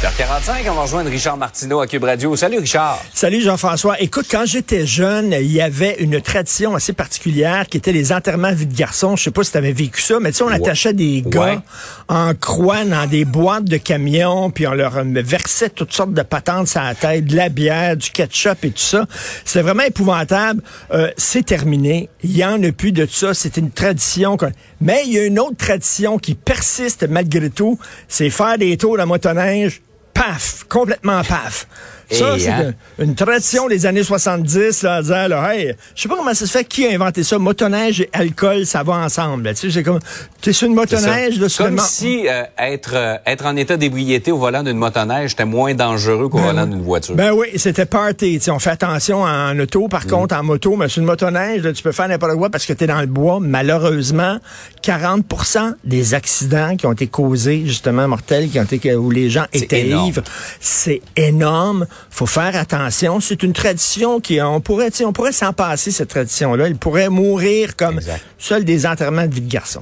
45 on va rejoindre Richard Martineau à Cube Radio. Salut Richard. Salut Jean-François. Écoute, quand j'étais jeune, il y avait une tradition assez particulière qui était les enterrements vie de garçon. Je sais pas si tu avais vécu ça, mais tu sais, on attachait des gars en croix dans des boîtes de camions, puis on leur versait toutes sortes de patentes sur la tête, de la bière, du ketchup et tout ça. C'était vraiment épouvantable. Euh, c'est terminé. Il y en a plus de ça. C'est une tradition. Mais il y a une autre tradition qui persiste malgré tout. C'est faire des tours de motoneige paf, complètement paf. Ça, c'est hein? une, tradition des années 70, là, dire, là, hey, je sais pas comment ça se fait, qui a inventé ça, motoneige et alcool, ça va ensemble. Tu sais, c'est comme, t'es sur une motoneige, là, Comme si euh, être euh, être en état d'ébriété au volant d'une motoneige était moins dangereux qu'au ben volant d'une voiture. Ben oui, c'était party. on fait attention en auto, par mm. contre, en moto, mais sur une motoneige, là, tu peux faire n'importe quoi parce que t'es dans le bois. Malheureusement, 40% des accidents qui ont été causés, justement, mortels, qui ont été, où les gens étaient ivres, c'est énorme faut faire attention. C'est une tradition qui, on pourrait, on pourrait s'en passer, cette tradition-là. Elle pourrait mourir comme seul des enterrements de vie de garçon.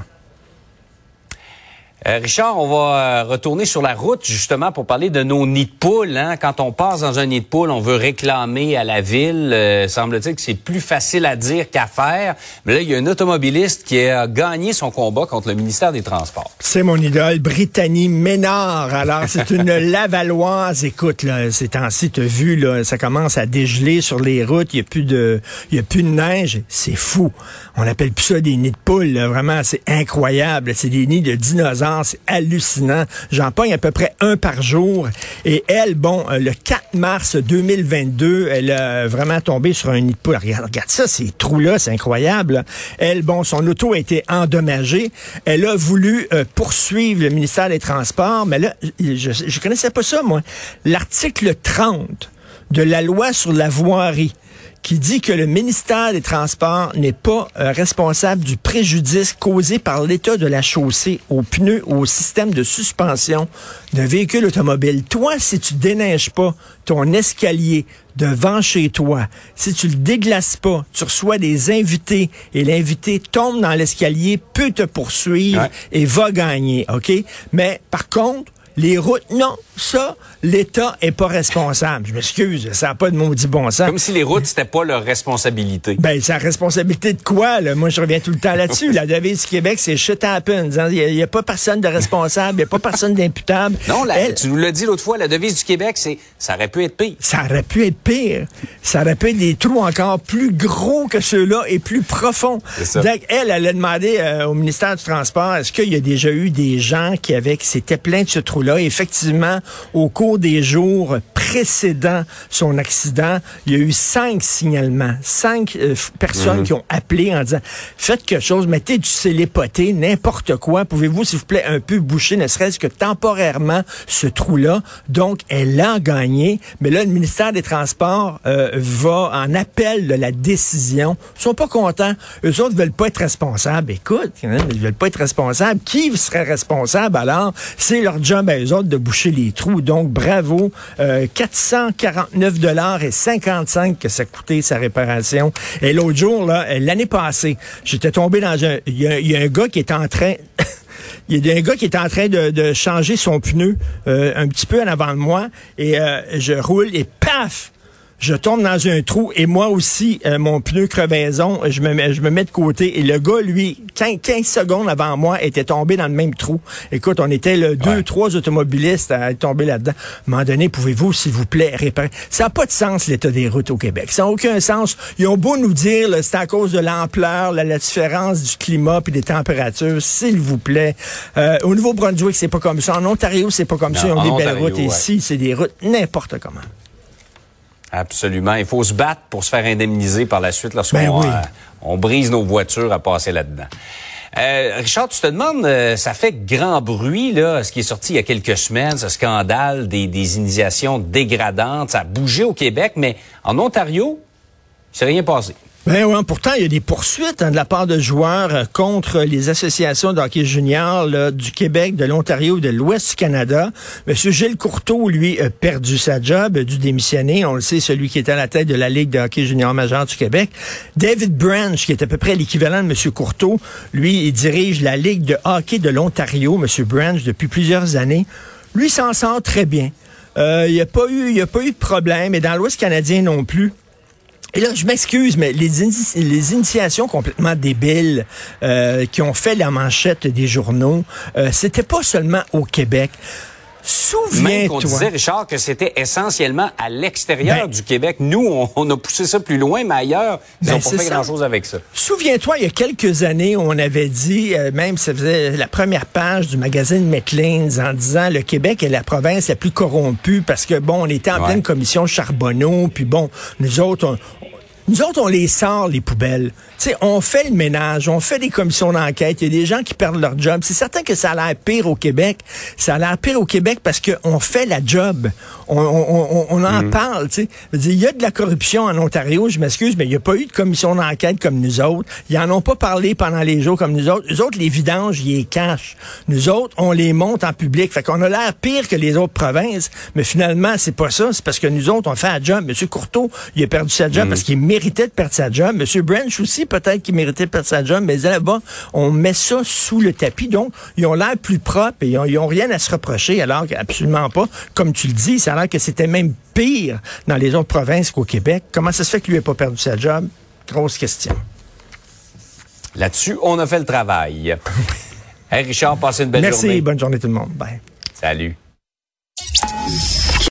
Euh, Richard, on va euh, retourner sur la route justement pour parler de nos nids de poules. Hein. Quand on passe dans un nid de poule, on veut réclamer à la ville. Euh, semble-t-il que c'est plus facile à dire qu'à faire. Mais là, il y a un automobiliste qui a gagné son combat contre le ministère des Transports. C'est mon idole, Brittany Ménard. Alors, c'est une Lavalloise. Écoute, là, ces temps-ci, tu vu, là, ça commence à dégeler sur les routes. Il n'y a plus de, il y a plus de neige. C'est fou. On appelle plus ça des nids de poules. Vraiment, c'est incroyable. C'est des nids de dinosaures c'est hallucinant. J'en pogne à peu près un par jour. Et elle, bon, euh, le 4 mars 2022, elle a vraiment tombé sur un poule. Regarde, regarde ça, ces trous-là, c'est incroyable. Elle, bon, son auto a été endommagée. Elle a voulu euh, poursuivre le ministère des Transports, mais là, je, je connaissais pas ça, moi. L'article 30 de la loi sur la voirie qui dit que le ministère des Transports n'est pas euh, responsable du préjudice causé par l'état de la chaussée aux pneus ou au système de suspension d'un véhicule automobile. Toi, si tu déneiges pas ton escalier devant chez toi, si tu le déglaces pas, tu reçois des invités et l'invité tombe dans l'escalier, peut te poursuivre et va gagner, OK? Mais par contre, les routes, non, ça, l'État est pas responsable. Je m'excuse, ça n'a pas de maudit bon sens. Comme si les routes, c'était pas leur responsabilité. Ben, c'est la responsabilité de quoi, là? Moi, je reviens tout le temps là-dessus. la devise du Québec, c'est shit happens. Il n'y a, pas personne de responsable, il n'y a pas personne d'imputable. Non, tu nous l'as dit l'autre fois, la devise du Québec, c'est ça aurait pu être pire. Ça aurait pu être pire. Ça aurait pu être des trous encore plus gros que ceux-là et plus profonds. Donc, elle, elle a demandé euh, au ministère du Transport, est-ce qu'il y a déjà eu des gens qui avaient, qui s'étaient plaints de ce trou-là? Effectivement, au cours des jours précédant son accident, il y a eu cinq signalements, cinq euh, personnes mhm. qui ont appelé en disant faites quelque chose, mettez du célépoté, n'importe quoi. Pouvez-vous, s'il vous plaît, un peu boucher, ne serait-ce que temporairement, ce trou-là? Donc, elle a gagné. Mais là, le ministère des Transports euh, va en appel de la décision. Ils sont pas contents. Eux autres veulent pas être responsables. Écoute, hein, ils veulent pas être responsables. Qui serait responsable alors? C'est leur job de boucher les trous. Donc, bravo. 449 euh, dollars et 55 que ça coûtait sa réparation. Et l'autre jour, là, l'année passée, j'étais tombé dans un... Il y, a un gars qui est en train... il y a un gars qui est en train de, changer son pneu euh, un petit peu en avant de moi et euh, je roule et paf je tombe dans un trou et moi aussi, euh, mon pneu crevaison, je me, mets, je me mets de côté. Et le gars, lui, 15, 15, secondes avant moi, était tombé dans le même trou. Écoute, on était le deux, trois automobilistes à être tombés là-dedans. À un moment donné, pouvez-vous, s'il vous plaît, réparer? Ça n'a pas de sens, l'état des routes au Québec. Ça n'a aucun sens. Ils ont beau nous dire, c'est à cause de l'ampleur, la, la, différence du climat puis des températures, s'il vous plaît. Euh, au Nouveau-Brunswick, c'est pas comme ça. En Ontario, c'est pas comme ça. Ils ont des belles routes. Ici, c'est des routes n'importe comment. Absolument. Il faut se battre pour se faire indemniser par la suite lorsqu'on Ben oui. euh, on brise nos voitures à passer là-dedans. Euh, Richard, tu te demandes, euh, ça fait grand bruit, là, ce qui est sorti il y a quelques semaines, ce scandale des, des initiations dégradantes. Ça a bougé au Québec, mais en Ontario, il s'est rien passé. Ben ouais, pourtant, il y a des poursuites hein, de la part de joueurs euh, contre les associations de hockey junior là, du Québec, de l'Ontario, de l'Ouest du Canada. Monsieur Gilles Courteau, lui, a perdu sa job, a dû démissionner. On le sait, celui qui était à la tête de la Ligue de hockey junior majeur du Québec. David Branch, qui est à peu près l'équivalent de Monsieur Courteau, lui, il dirige la Ligue de hockey de l'Ontario, Monsieur Branch, depuis plusieurs années. Lui s'en sort très bien. Euh, il n'y a pas eu, il a pas eu de problème, et dans l'Ouest canadien non plus. Et là, je m'excuse, mais les, ini- les initiations complètement débiles euh, qui ont fait la manchette des journaux, euh, c'était pas seulement au Québec. Même qu'on disait, Souviens-toi. Richard, que c'était essentiellement à l'extérieur Ben- du Québec. Nous, on, on a poussé ça plus loin, mais ailleurs, ils Ben, n'ont pas c'est fait grand-chose avec ça. Souviens-toi, il y a quelques années, on avait dit, euh, même ça faisait la première page du magazine Maclean's en disant le Québec est la province la plus corrompue parce que bon, on était en Ouais. pleine commission Charbonneau, puis bon, nous autres, on, nous autres, on les sort, les poubelles. Tu sais, on fait le ménage, on fait des commissions d'enquête. Il y a des gens qui perdent leur job. C'est certain que ça a l'air pire au Québec. Ça a l'air pire au Québec parce qu'on fait la job. On, on- on- on en parle, tu sais. Je veux dire, Il y a de la corruption en Ontario, je m'excuse, mais il n'y a pas eu de commission d'enquête comme nous autres. Ils en ont pas parlé pendant les jours comme nous autres. Nous autres, les vidanges, ils les cachent. Nous autres, on les monte en public. Fait qu'on a l'air pire que les autres provinces, mais finalement, c'est pas ça. C'est parce que nous autres, on fait la job. Monsieur Courteau, il a perdu sa job parce qu'il méritait de perdre sa job. Monsieur Branch aussi, peut-être qu'il méritait de perdre sa job, mais là-bas, on met ça sous le tapis. Donc, ils ont l'air plus propres et ils ont, ils ont rien à se reprocher, alors qu'absolument pas. Comme tu le dis, ça a l'air que c'était même pire dans les autres provinces qu'au Québec. Comment ça se fait que lui n'ait pas perdu sa job? Grosse question. Là-dessus, on a fait le travail. hey Richard, passez une belle Merci, journée. bonne journée tout le monde. Bye. Salut.